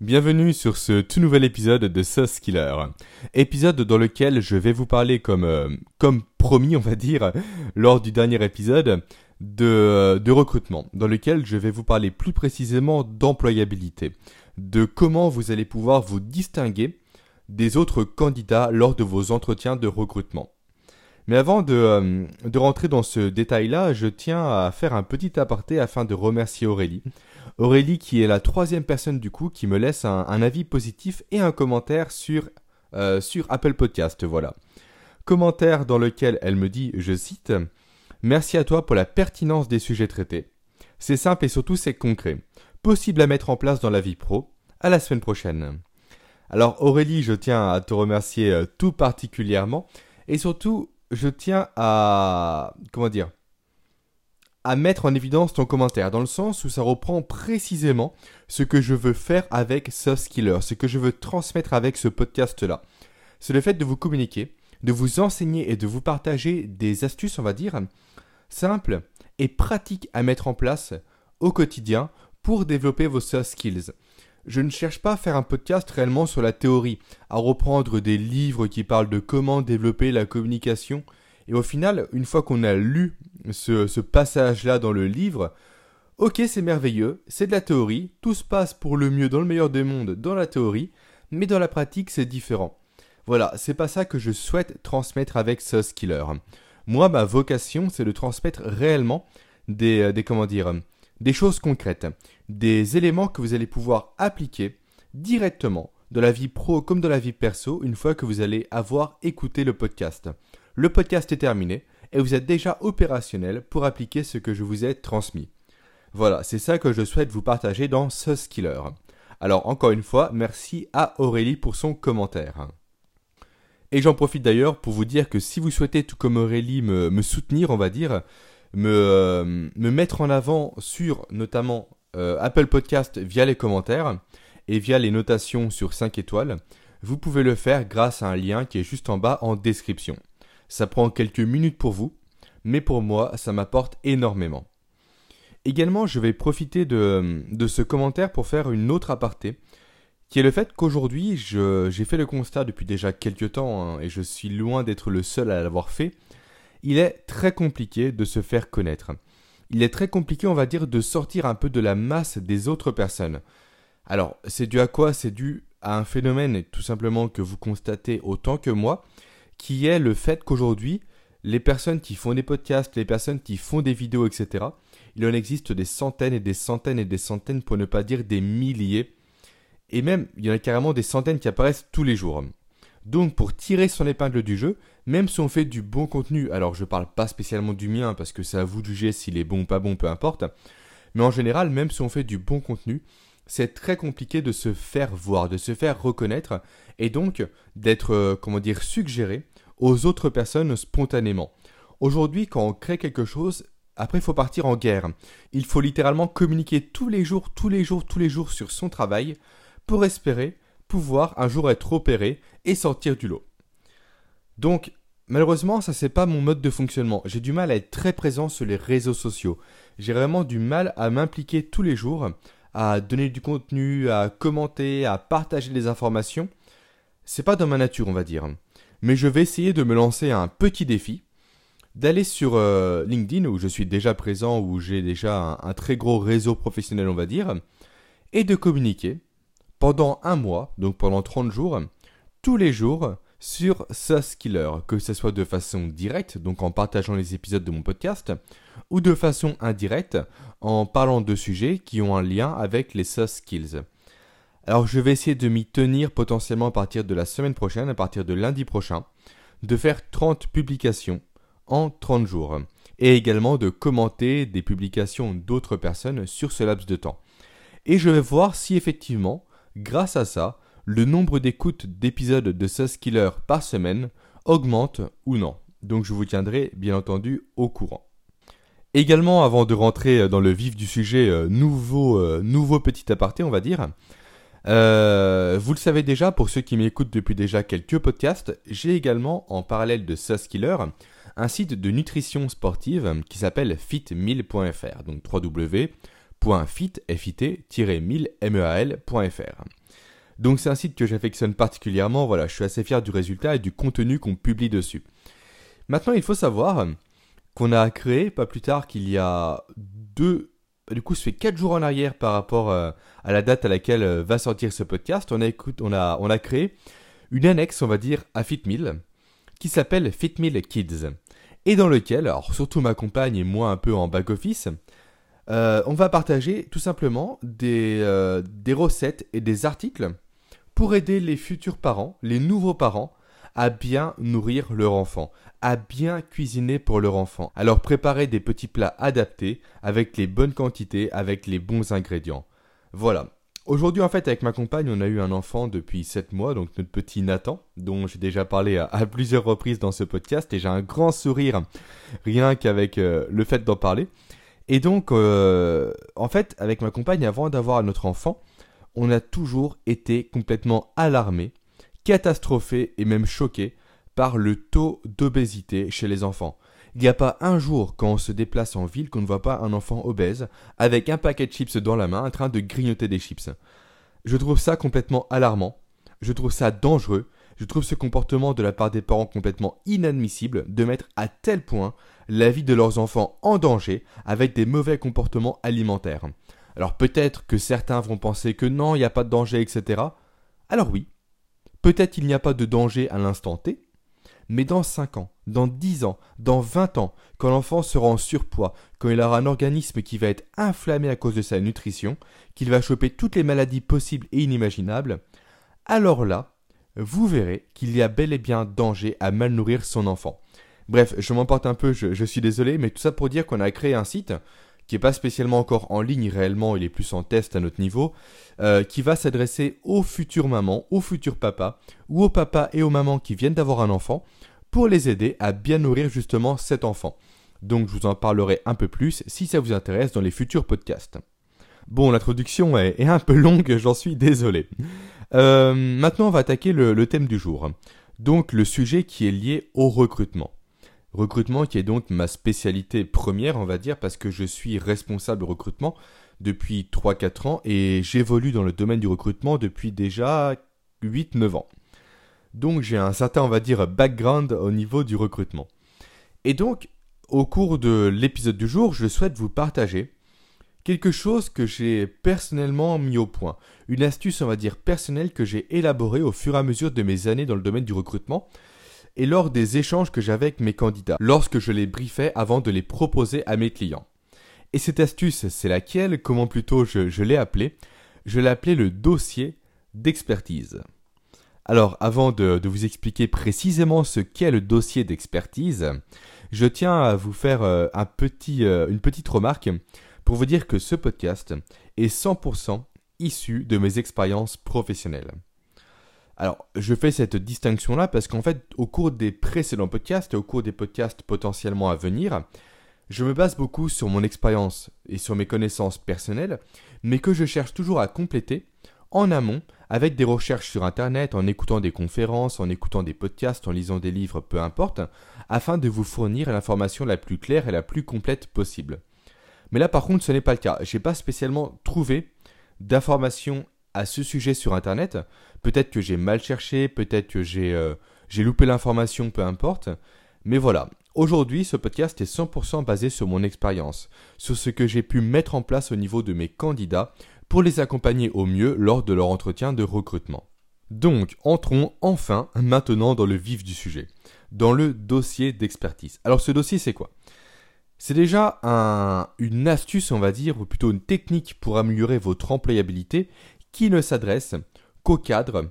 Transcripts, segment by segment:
Bienvenue sur ce tout nouvel épisode de Sauce Killer. Épisode dans lequel je vais vous parler comme, euh, promis, on va dire, lors du dernier épisode, de, euh, de recrutement, dans lequel je vais vous parler plus précisément d'employabilité, de comment vous allez pouvoir vous distinguer des autres candidats lors de vos entretiens de recrutement. Mais avant de, euh, de rentrer dans ce détail-là, je tiens à faire un petit aparté afin de remercier Aurélie. Aurélie qui est la troisième personne du coup qui me laisse un, avis positif et un commentaire sur, euh, sur Apple Podcast, voilà. Commentaire dans lequel elle me dit, je cite, Merci à toi pour la pertinence des sujets traités. C'est simple et surtout c'est concret. Possible à mettre en place dans la vie pro. À la semaine prochaine. Alors Aurélie, je tiens à te remercier euh, tout particulièrement et surtout je tiens à comment dire à mettre en évidence ton commentaire dans le sens où ça reprend précisément ce que je veux faire avec Soft Killer, ce que je veux transmettre avec ce podcast là. C'est le fait de vous communiquer, de vous enseigner et de vous partager des astuces, on va dire, simples et pratiques à mettre en place au quotidien pour développer vos soft skills. Je ne cherche pas à faire un podcast réellement sur la théorie, à reprendre des livres qui parlent de comment développer la communication. Et au final, une fois qu'on a lu ce, passage-là dans le livre, ok c'est merveilleux, c'est de la théorie, tout se passe pour le mieux dans le meilleur des mondes dans la théorie, mais dans la pratique c'est différent. Voilà, c'est pas ça que je souhaite transmettre avec ce skiller. Moi, ma vocation, c'est de transmettre réellement des, euh, des comment dire, des choses concrètes, des éléments que vous allez pouvoir appliquer directement dans la vie pro comme dans la vie perso une fois que vous allez avoir écouté le podcast. Le podcast est terminé et vous êtes déjà opérationnel pour appliquer ce que je vous ai transmis. Voilà, c'est ça que je souhaite vous partager dans ce skiller. Alors encore une fois, merci à Aurélie pour son commentaire. Et j'en profite d'ailleurs pour vous dire que si vous souhaitez, tout comme Aurélie, me, soutenir, on va dire, me, euh, me mettre en avant sur notamment euh, Apple Podcast via les commentaires et via les notations sur 5 étoiles, vous pouvez le faire grâce à un lien qui est juste en bas en description. Ça prend quelques minutes pour vous, mais pour moi, ça m'apporte énormément. Également, je vais profiter de, ce commentaire pour faire une autre aparté, qui est le fait qu'aujourd'hui, j'ai fait le constat depuis déjà quelques temps, hein, et je suis loin d'être le seul à l'avoir fait, il est très compliqué de se faire connaître. Il est très compliqué, on va dire, de sortir un peu de la masse des autres personnes. Alors, c'est dû à quoi? C'est dû à un phénomène tout simplement que vous constatez autant que moi, qui est le fait qu'aujourd'hui, les personnes qui font des podcasts, les personnes qui font des vidéos, etc., il en existe des centaines et des centaines et des centaines, pour ne pas dire des milliers. Et même, il y en a carrément des centaines qui apparaissent tous les jours. Donc pour tirer son épingle du jeu, même si on fait du bon contenu, alors je parle pas spécialement du mien parce que c'est à vous de juger s'il est bon ou pas bon, peu importe, mais en général, même si on fait du bon contenu, c'est très compliqué de se faire voir, de se faire reconnaître et donc d'être, euh, comment dire, suggéré aux autres personnes spontanément. Aujourd'hui, quand on crée quelque chose, après il faut partir en guerre. Il faut littéralement communiquer tous les jours, tous les jours, tous les jours sur son travail pour espérer pouvoir un jour être opéré et sortir du lot. Donc, malheureusement, ça c'est pas mon mode de fonctionnement. J'ai du mal à être très présent sur les réseaux sociaux. J'ai vraiment du mal à m'impliquer tous les jours, à donner du contenu, à commenter, à partager des informations. C'est pas dans ma nature, on va dire. Mais je vais essayer de me lancer un petit défi, d'aller sur euh, LinkedIn où je suis déjà présent, où j'ai déjà un très gros réseau professionnel, on va dire, et de communiquer pendant un mois, donc pendant 30 jours, tous les jours sur SaaS Killer, que ce soit de façon directe, donc en partageant les épisodes de mon podcast, ou de façon indirecte, en parlant de sujets qui ont un lien avec les SaaS Skills. Alors je vais essayer de m'y tenir potentiellement à partir de la semaine prochaine, à partir de lundi prochain, de faire 30 publications en 30 jours, et également de commenter des publications d'autres personnes sur ce laps de temps. Et je vais voir si effectivement Grâce à ça, le nombre d'écoutes d'épisodes de Sauce Killer par semaine augmente ou non. Donc je vous tiendrai bien entendu au courant. Également, avant de rentrer dans le vif du sujet, euh, nouveau, euh, nouveau petit aparté, on va dire. Euh, vous le savez déjà, pour ceux qui m'écoutent depuis déjà quelques podcasts, j'ai également, en parallèle de Sauce Killer, un site de nutrition sportive qui s'appelle fit1000.fr, donc www.fit-1000.fr. Donc c'est un site que j'affectionne particulièrement, voilà, je suis assez fier du résultat et du contenu qu'on publie dessus. Maintenant, il faut savoir qu'on a créé, pas plus tard qu'il y a deux... Du coup, ça fait quatre jours en arrière par rapport euh, à la date à laquelle euh, va sortir ce podcast. On a, on, a, on a créé une annexe, on va dire, à FitMill, qui s'appelle FitMill Kids. Et dans lequel, alors surtout ma compagne et moi un peu en back-office, euh, on va partager tout simplement des, des recettes et des articles pour aider les futurs parents, les nouveaux parents, à bien nourrir leur enfant, à bien cuisiner pour leur enfant. Alors préparez des petits plats adaptés, avec les bonnes quantités, avec les bons ingrédients. Voilà. Aujourd'hui, en fait, avec ma compagne, on a eu un enfant depuis 7 mois, donc notre petit Nathan, dont j'ai déjà parlé à, plusieurs reprises dans ce podcast, et j'ai un grand sourire rien qu'avec euh, le fait d'en parler. Et donc, euh, en fait, avec ma compagne, avant d'avoir notre enfant, on a toujours été complètement alarmé, catastrophé et même choqué par le taux d'obésité chez les enfants. Il n'y a pas un jour quand on se déplace en ville qu'on ne voit pas un enfant obèse avec un paquet de chips dans la main en train de grignoter des chips. Je trouve ça complètement alarmant, je trouve ça dangereux, je trouve ce comportement de la part des parents complètement inadmissible de mettre à tel point la vie de leurs enfants en danger avec des mauvais comportements alimentaires. Alors peut-être que certains vont penser que non, il n'y a pas de danger, etc. Alors oui, peut-être il n'y a pas de danger à l'instant T, mais dans 5 ans, dans 10 ans, dans 20 ans, quand l'enfant sera en surpoids, quand il aura un organisme qui va être inflammé à cause de sa nutrition, qu'il va choper toutes les maladies possibles et inimaginables, alors là, vous verrez qu'il y a bel et bien danger à mal nourrir son enfant. Bref, je m'emporte un peu, je, je, suis désolé, mais tout ça pour dire qu'on a créé un site qui n'est pas spécialement encore en ligne réellement, il est plus en test à notre niveau, euh, qui va s'adresser aux futures mamans, aux futurs papas, ou aux papas et aux mamans qui viennent d'avoir un enfant, pour les aider à bien nourrir justement cet enfant. Donc je vous en parlerai un peu plus si ça vous intéresse dans les futurs podcasts. Bon, l'introduction est, un peu longue, j'en suis désolé. Euh, maintenant, on va attaquer le thème du jour. Donc le sujet qui est lié au recrutement. Recrutement qui est donc ma spécialité première, on va dire, parce que je suis responsable recrutement depuis 3-4 ans et j'évolue dans le domaine du recrutement depuis déjà 8-9 ans. Donc j'ai un certain, on va dire, background au niveau du recrutement. Et donc, au cours de l'épisode du jour, je souhaite vous partager quelque chose que j'ai personnellement mis au point. Une astuce, on va dire, personnelle que j'ai élaborée au fur et à mesure de mes années dans le domaine du recrutement et lors des échanges que j'avais avec mes candidats, lorsque je les briefais avant de les proposer à mes clients. Et cette astuce, c'est laquelle, comment plutôt je, l'ai appelée? Je l'ai appelée le dossier d'expertise. Alors, avant de, vous expliquer précisément ce qu'est le dossier d'expertise, je tiens à vous faire euh, un petit, euh, une petite remarque pour vous dire que ce podcast est 100% issu de mes expériences professionnelles. Alors, je fais cette distinction-là parce qu'en fait, au cours des précédents podcasts et au cours des podcasts potentiellement à venir, je me base beaucoup sur mon expérience et sur mes connaissances personnelles, mais que je cherche toujours à compléter en amont avec des recherches sur Internet, en écoutant des conférences, en écoutant des podcasts, en lisant des livres, peu importe, afin de vous fournir l'information la plus claire et la plus complète possible. Mais là par contre ce n'est pas le cas. Je n'ai pas spécialement trouvé d'informations à ce sujet sur Internet. Peut-être que j'ai mal cherché, peut-être que j'ai euh, loupé l'information, peu importe. Mais voilà, aujourd'hui ce podcast est 100% basé sur mon expérience, sur ce que j'ai pu mettre en place au niveau de mes candidats pour les accompagner au mieux lors de leur entretien de recrutement. Donc, entrons enfin maintenant dans le vif du sujet, dans le dossier d'expertise. Alors ce dossier c'est quoi? C'est déjà une astuce, on va dire, ou plutôt une technique pour améliorer votre employabilité qui ne s'adresse qu'aux cadres,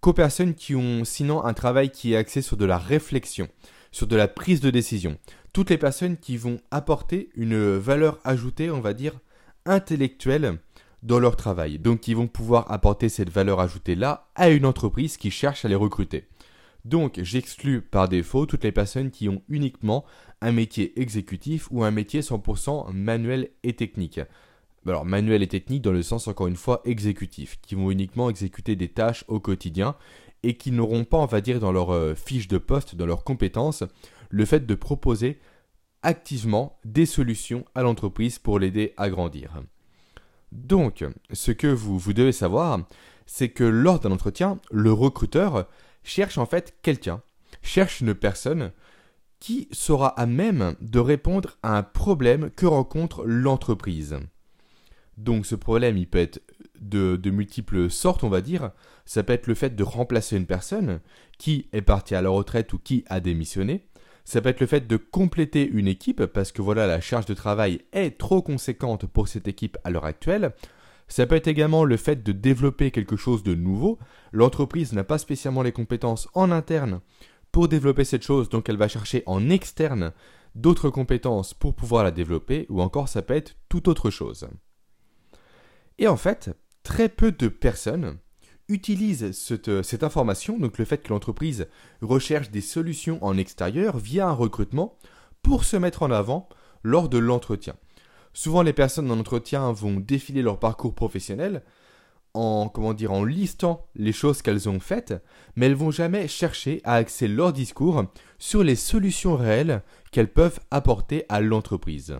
qu'aux personnes qui ont sinon un travail qui est axé sur de la réflexion, sur de la prise de décision. Toutes les personnes qui vont apporter une valeur ajoutée, on va dire, intellectuelle dans leur travail. Donc qui vont pouvoir apporter cette valeur ajoutée-là à une entreprise qui cherche à les recruter. Donc j'exclus par défaut toutes les personnes qui ont uniquement un métier exécutif ou un métier 100% manuel et technique alors manuel et technique dans le sens encore une fois exécutif, qui vont uniquement exécuter des tâches au quotidien et qui n'auront pas, on va dire, dans leur euh, fiche de poste, dans leurs compétences, le fait de proposer activement des solutions à l'entreprise pour l'aider à grandir. Donc, ce que vous, vous devez savoir, c'est que lors d'un entretien, le recruteur cherche en fait quelqu'un, cherche une personne qui sera à même de répondre à un problème que rencontre l'entreprise. Donc ce problème, il peut être de, multiples sortes, on va dire. Ça peut être le fait de remplacer une personne qui est partie à la retraite ou qui a démissionné. Ça peut être le fait de compléter une équipe parce que voilà, la charge de travail est trop conséquente pour cette équipe à l'heure actuelle. Ça peut être également le fait de développer quelque chose de nouveau. L'entreprise n'a pas spécialement les compétences en interne pour développer cette chose, donc elle va chercher en externe d'autres compétences pour pouvoir la développer, ou encore ça peut être tout autre chose. Et en fait, très peu de personnes utilisent cette, cette information, donc le fait que l'entreprise recherche des solutions en extérieur via un recrutement, pour se mettre en avant lors de l'entretien. Souvent, les personnes en entretien vont défiler leur parcours professionnel en, comment dire, en listant les choses qu'elles ont faites, mais elles vont jamais chercher à axer leur discours sur les solutions réelles qu'elles peuvent apporter à l'entreprise.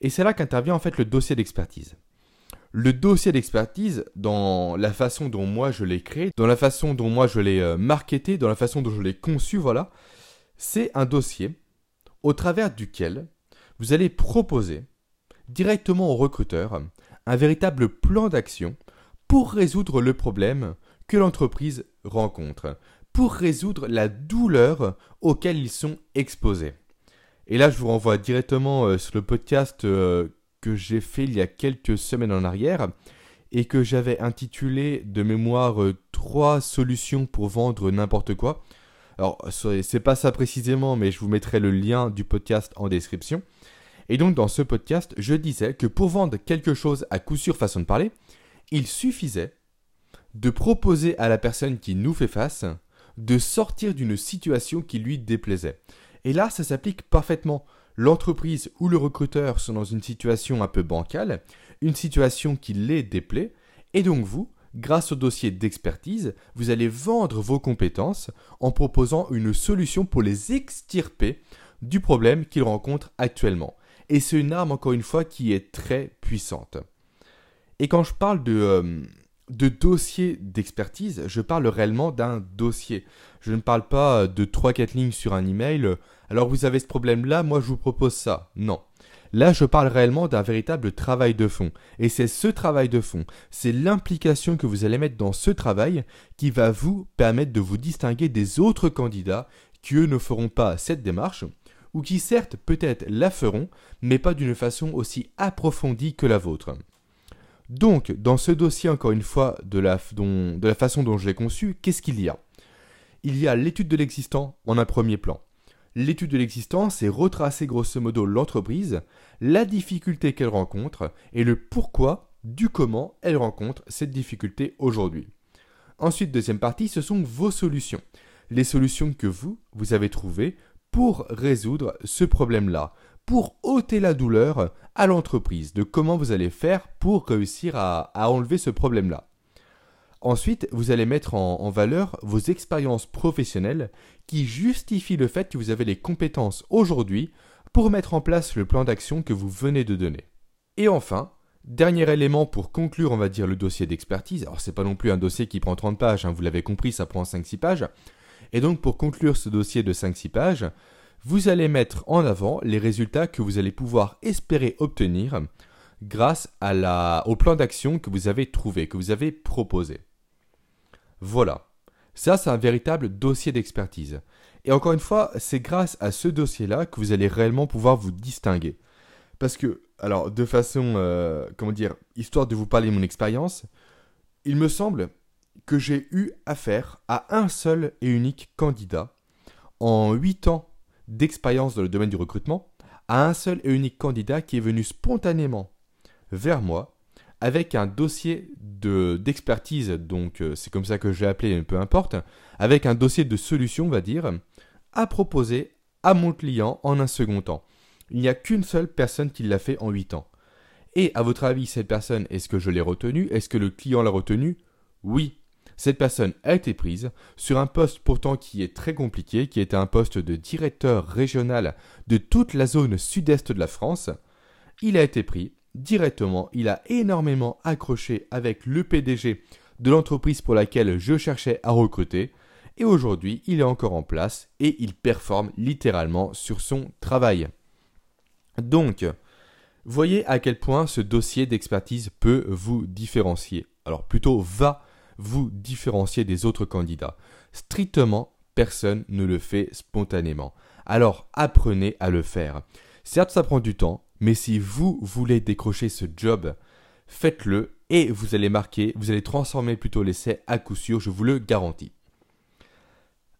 Et c'est là qu'intervient en fait le dossier d'expertise. Le dossier d'expertise, dans la façon dont moi je l'ai créé, dans la façon dont moi je l'ai euh, marketé, dans la façon dont je l'ai conçu, voilà, c'est un dossier au travers duquel vous allez proposer directement au recruteur un véritable plan d'action pour résoudre le problème que l'entreprise rencontre, pour résoudre la douleur auquel ils sont exposés. Et là, je vous renvoie directement euh, sur le podcast euh, que j'ai fait il y a quelques semaines en arrière et que j'avais intitulé de mémoire 3 euh, solutions pour vendre n'importe quoi. Alors, c'est pas ça précisément, mais je vous mettrai le lien du podcast en description. Et donc dans ce podcast, je disais que pour vendre quelque chose à coup sûr façon de parler, il suffisait de proposer à la personne qui nous fait face de sortir d'une situation qui lui déplaisait. Et là, ça s'applique parfaitement. L'entreprise ou le recruteur sont dans une situation un peu bancale, une situation qui les déplaît, et donc vous, grâce au dossier d'expertise, vous allez vendre vos compétences en proposant une solution pour les extirper du problème qu'ils rencontrent actuellement. Et c'est une arme, encore une fois, qui est très puissante. Et quand je parle de, euh, de dossier d'expertise, je parle réellement d'un dossier. Je ne parle pas de 3-4 lignes sur un email. Alors vous avez ce problème-là, moi je vous propose ça. Non. Là, je parle réellement d'un véritable travail de fond. Et c'est ce travail de fond, c'est l'implication que vous allez mettre dans ce travail qui va vous permettre de vous distinguer des autres candidats qui, eux, ne feront pas cette démarche ou qui certes peut-être la feront, mais pas d'une façon aussi approfondie que la vôtre. Donc, dans ce dossier, encore une fois, de la, façon dont je l'ai conçu, qu'est-ce qu'il y a? Il y a l'étude de l'existant en un premier plan. L'étude de l'existant, c'est retracer grosso modo l'entreprise, la difficulté qu'elle rencontre et le pourquoi du comment elle rencontre cette difficulté aujourd'hui. Ensuite, deuxième partie, ce sont vos solutions. Les solutions que vous, vous avez trouvées pour résoudre ce problème-là, pour ôter la douleur à l'entreprise, de comment vous allez faire pour réussir à, enlever ce problème-là. Ensuite, vous allez mettre en, valeur vos expériences professionnelles qui justifient le fait que vous avez les compétences aujourd'hui pour mettre en place le plan d'action que vous venez de donner. Et enfin, dernier élément pour conclure, on va dire, le dossier d'expertise. Alors, c'est pas non plus un dossier qui prend 30 pages, hein, vous l'avez compris, ça prend 5-6 pages. Et donc pour conclure ce dossier de 5-6 pages, vous allez mettre en avant les résultats que vous allez pouvoir espérer obtenir grâce au plan d'action que vous avez trouvé, que vous avez proposé. Voilà. Ça, c'est un véritable dossier d'expertise. Et encore une fois, c'est grâce à ce dossier-là que vous allez réellement pouvoir vous distinguer. Parce que, alors, de façon, euh, comment dire, histoire de vous parler de mon expérience, il me semble que j'ai eu affaire à un seul et unique candidat en 8 ans d'expérience dans le domaine du recrutement, à un seul et unique candidat qui est venu spontanément vers moi avec un dossier de d'expertise, donc euh, c'est comme ça que j'ai appelé, peu importe, avec un dossier de solution, on va dire, à proposer à mon client en un second temps. Il n'y a qu'une seule personne qui l'a fait en 8 ans. Et à votre avis, cette personne, est-ce que je l'ai retenue? Est-ce que le client l'a retenue? Oui, cette personne a été prise sur un poste pourtant qui est très compliqué, qui était un poste de directeur régional de toute la zone sud-est de la France. Il a été pris directement, il a énormément accroché avec le PDG de l'entreprise pour laquelle je cherchais à recruter, et aujourd'hui il est encore en place et il performe littéralement sur son travail. Donc, voyez à quel point ce dossier d'expertise peut vous différencier. Alors plutôt va vous différencier des autres candidats. Strictement, personne ne le fait spontanément. Alors apprenez à le faire. Certes, ça prend du temps, mais si vous voulez décrocher ce job, faites-le et vous allez marquer, vous allez transformer plutôt l'essai à coup sûr, je vous le garantis.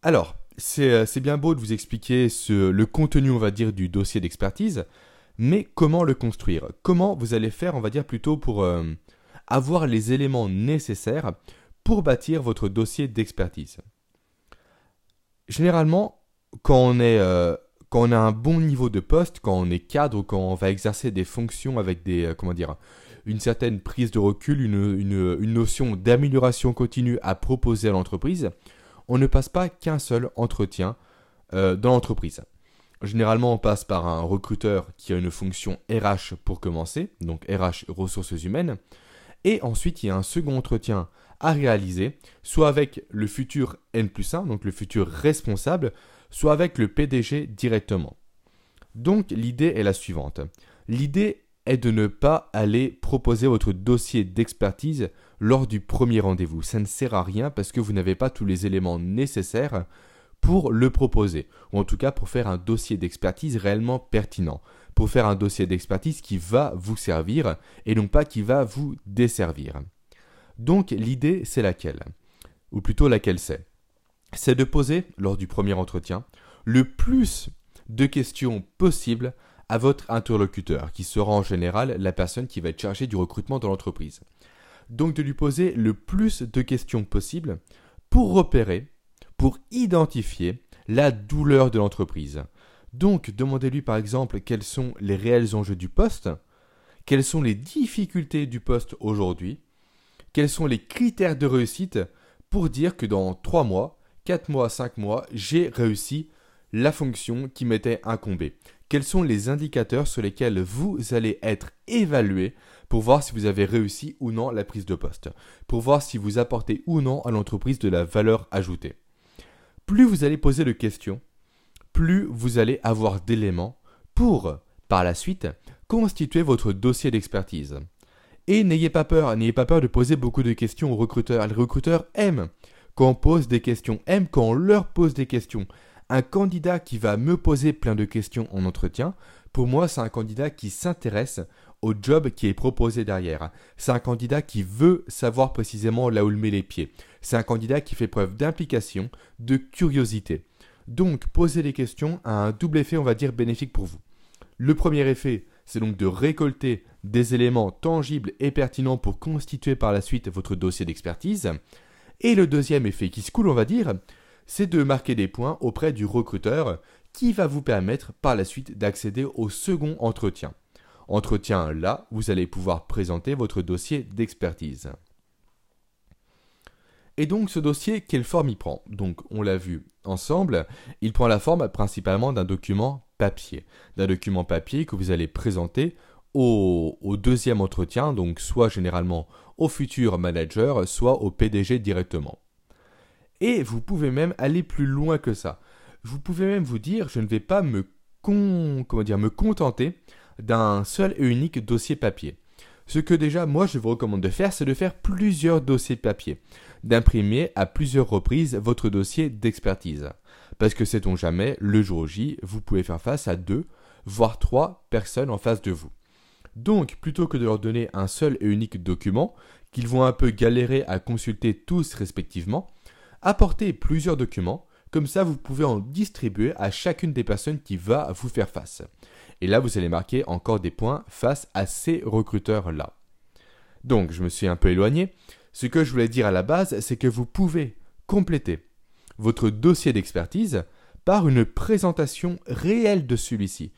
Alors, c'est euh, bien beau de vous expliquer le contenu, on va dire, du dossier d'expertise, mais comment le construire? Comment vous allez faire, on va dire, plutôt pour euh, avoir les éléments nécessaires pour bâtir votre dossier d'expertise Généralement, quand on, est, euh, quand on a un bon niveau de poste, quand on est cadre, quand on va exercer des fonctions avec des, dire, une certaine prise de recul, une notion d'amélioration continue à proposer à l'entreprise, on ne passe pas qu'un seul entretien euh, dans l'entreprise. Généralement, on passe par un recruteur qui a une fonction RH pour commencer, donc RH ressources humaines, et ensuite il y a un second entretien à réaliser, soit avec le futur N plus 1, donc le futur responsable, soit avec le PDG directement. Donc l'idée est la suivante. L'idée est de ne pas aller proposer votre dossier d'expertise lors du premier rendez-vous. Ça ne sert à rien parce que vous n'avez pas tous les éléments nécessaires pour le proposer, ou en tout cas pour faire un dossier d'expertise réellement pertinent, pour faire un dossier d'expertise qui va vous servir et non pas qui va vous desservir. Donc l'idée c'est laquelle? Ou plutôt laquelle c'est? C'est de poser, lors du premier entretien, le plus de questions possibles à votre interlocuteur, qui sera en général la personne qui va être chargée du recrutement dans l'entreprise. Donc de lui poser le plus de questions possible pour repérer, pour identifier la douleur de l'entreprise. Donc demandez-lui par exemple quels sont les réels enjeux du poste, quelles sont les difficultés du poste aujourd'hui, quels sont les critères de réussite pour dire que dans 3 mois, 4 mois, 5 mois, j'ai réussi la fonction qui m'était incombée? Quels sont les indicateurs sur lesquels vous allez être évalué pour voir si vous avez réussi ou non la prise de poste, pour voir si vous apportez ou non à l'entreprise de la valeur ajoutée. Plus vous allez poser de questions, plus vous allez avoir d'éléments pour, par la suite, constituer votre dossier d'expertise. Et n'ayez pas peur, n'ayez pas peur de poser beaucoup de questions aux recruteurs. Les recruteurs aiment quand on pose des questions, aiment quand on leur pose des questions un candidat qui va me poser plein de questions en entretien, pour moi, c'est un candidat qui s'intéresse au job qui est proposé derrière. C'est un candidat qui veut savoir précisément là où il met les pieds. C'est un candidat qui fait preuve d'implication, de curiosité. Donc, poser des questions a un double effet, on va dire, bénéfique pour vous. Le premier effet, c'est donc de récolter des éléments tangibles et pertinents pour constituer par la suite votre dossier d'expertise. Et le deuxième effet qui se coule, on va dire, c'est de marquer des points auprès du recruteur qui va vous permettre par la suite d'accéder au second entretien. Entretien là, vous allez pouvoir présenter votre dossier d'expertise. Et donc ce dossier, quelle forme il prend? Donc on l'a vu ensemble, il prend la forme principalement d'un document papier. D'un document papier que vous allez présenter au, deuxième entretien, donc soit généralement au futur manager, soit au PDG directement. Et vous pouvez même aller plus loin que ça. Vous pouvez même vous dire, je ne vais pas me, comment dire, me contenter d'un seul et unique dossier papier. Ce que déjà moi je vous recommande de faire, c'est de faire plusieurs dossiers papier, d'imprimer à plusieurs reprises votre dossier d'expertise. Parce que sait-on jamais, le jour J, vous pouvez faire face à deux, voire trois personnes en face de vous. Donc, plutôt que de leur donner un seul et unique document, qu'ils vont un peu galérer à consulter tous respectivement, Apportez plusieurs documents, comme ça vous pouvez en distribuer à chacune des personnes qui va vous faire face. Et là, vous allez marquer encore des points face à ces recruteurs-là. Donc, je me suis un peu éloigné. Ce que je voulais dire à la base, c'est que vous pouvez compléter votre dossier d'expertise par une présentation réelle de celui-ci,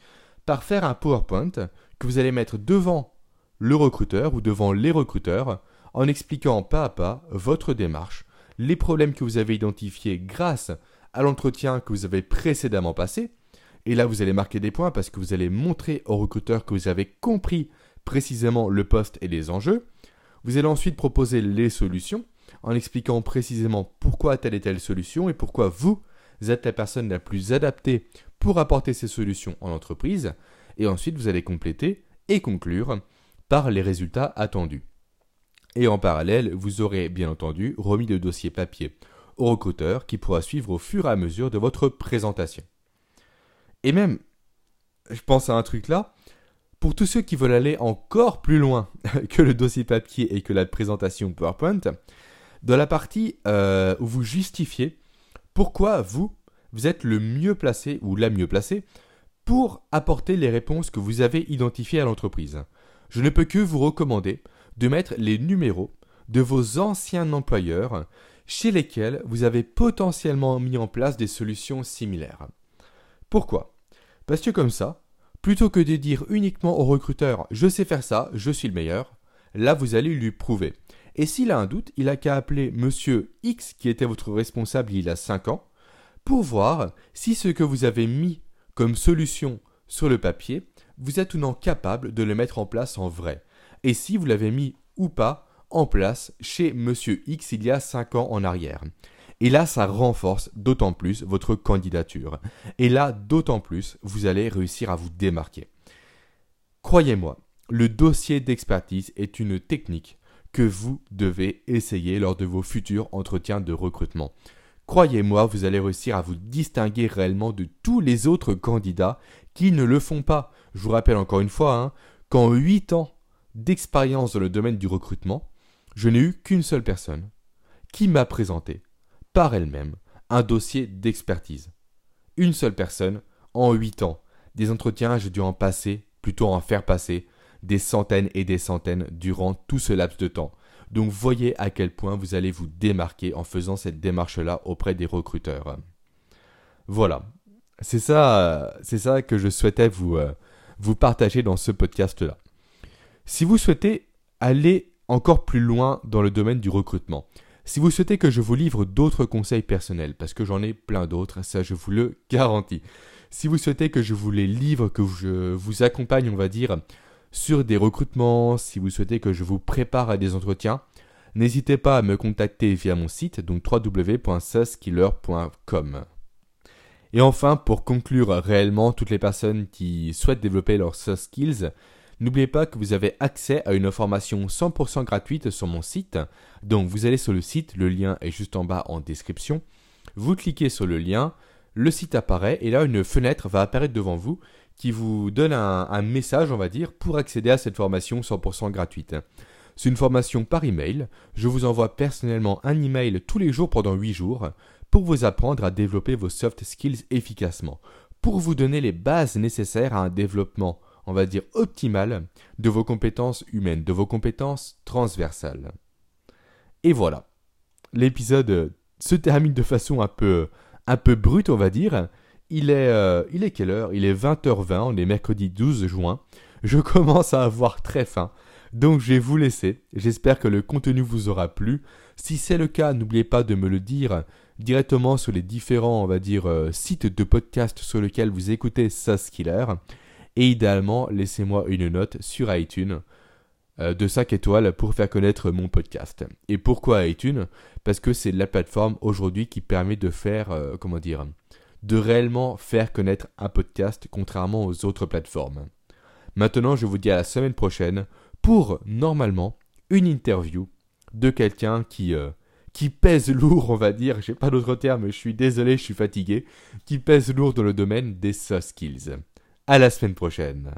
par faire un PowerPoint que vous allez mettre devant le recruteur ou devant les recruteurs en expliquant pas à pas votre démarche, les problèmes que vous avez identifiés grâce à l'entretien que vous avez précédemment passé. Et là, vous allez marquer des points parce que vous allez montrer au recruteur que vous avez compris précisément le poste et les enjeux. Vous allez ensuite proposer les solutions en expliquant précisément pourquoi telle et telle solution et pourquoi vous êtes la personne la plus adaptée pour apporter ces solutions en entreprise. Et ensuite, vous allez compléter et conclure par les résultats attendus. Et en parallèle, vous aurez bien entendu remis le dossier papier au recruteur qui pourra suivre au fur et à mesure de votre présentation. Et même, je pense à un truc là, pour tous ceux qui veulent aller encore plus loin que le dossier papier et que la présentation PowerPoint, dans la partie euh, où vous justifiez pourquoi vous, vous êtes le mieux placé ou la mieux placée pour apporter les réponses que vous avez identifiées à l'entreprise. Je ne peux que vous recommander de mettre les numéros de vos anciens employeurs chez lesquels vous avez potentiellement mis en place des solutions similaires. Pourquoi? Parce que comme ça, plutôt que de dire uniquement au recruteur je sais faire ça, je suis le meilleur, là vous allez lui prouver. Et s'il a un doute, il a qu'à appeler monsieur X qui était votre responsable il y a 5 ans pour voir si ce que vous avez mis comme solution sur le papier, vous êtes ou non capable de le mettre en place en vrai. Et si vous l'avez mis ou pas en place chez Monsieur X il y a 5 ans en arrière. Et là, ça renforce d'autant plus votre candidature. Et là, d'autant plus, vous allez réussir à vous démarquer. Croyez-moi, le dossier d'expertise est une technique que vous devez essayer lors de vos futurs entretiens de recrutement. Croyez-moi, vous allez réussir à vous distinguer réellement de tous les autres candidats qui ne le font pas. Je vous rappelle encore une fois hein, qu'en 8 ans d'expérience dans le domaine du recrutement, je n'ai eu qu'une seule personne qui m'a présenté, par elle-même, un dossier d'expertise. Une seule personne, en huit ans. Des entretiens, j'ai dû en passer, plutôt en faire passer, des centaines et des centaines durant tout ce laps de temps. Donc voyez à quel point vous allez vous démarquer en faisant cette démarche-là auprès des recruteurs. Voilà. C'est ça, c'est ça que je souhaitais vous, euh, vous partager dans ce podcast-là. Si vous souhaitez aller encore plus loin dans le domaine du recrutement. Si vous souhaitez que je vous livre d'autres conseils personnels, parce que j'en ai plein d'autres, ça je vous le garantis. Si vous souhaitez que je vous les livre, que je vous accompagne, on va dire, sur des recrutements, si vous souhaitez que je vous prépare à des entretiens, n'hésitez pas à me contacter via mon site, donc www.suskiller.com. Et enfin, pour conclure réellement, toutes les personnes qui souhaitent développer leurs soft skills, N'oubliez pas que vous avez accès à une formation 100% gratuite sur mon site. Donc vous allez sur le site, le lien est juste en bas en description. Vous cliquez sur le lien, le site apparaît et là une fenêtre va apparaître devant vous qui vous donne un, message, on va dire, pour accéder à cette formation 100% gratuite. C'est une formation par email. Je vous envoie personnellement un email tous les jours pendant 8 jours pour vous apprendre à développer vos soft skills efficacement, pour vous donner les bases nécessaires à un développement on va dire, optimale de vos compétences humaines, de vos compétences transversales. Et voilà. L'épisode se termine de façon un peu, un peu brute, on va dire. Il est, euh, il est quelle heure? Il est 20h20, on est mercredi 12 juin. Je commence à avoir très faim. Donc je vais vous laisser. J'espère que le contenu vous aura plu. Si c'est le cas, n'oubliez pas de me le dire directement sur les différents, on va dire, euh, sites de podcast sur lesquels vous écoutez Saskiller. Et idéalement, laissez-moi une note sur iTunes euh, de 5 étoiles pour faire connaître mon podcast. Et pourquoi iTunes? Parce que c'est la plateforme aujourd'hui qui permet de faire, comment dire, de réellement faire connaître un podcast contrairement aux autres plateformes. Maintenant, je vous dis à la semaine prochaine pour, normalement, une interview de quelqu'un qui, euh, qui pèse lourd, on va dire, j'ai pas d'autre terme, je suis désolé, je suis fatigué, qui pèse lourd dans le domaine des soft skills. À la semaine prochaine.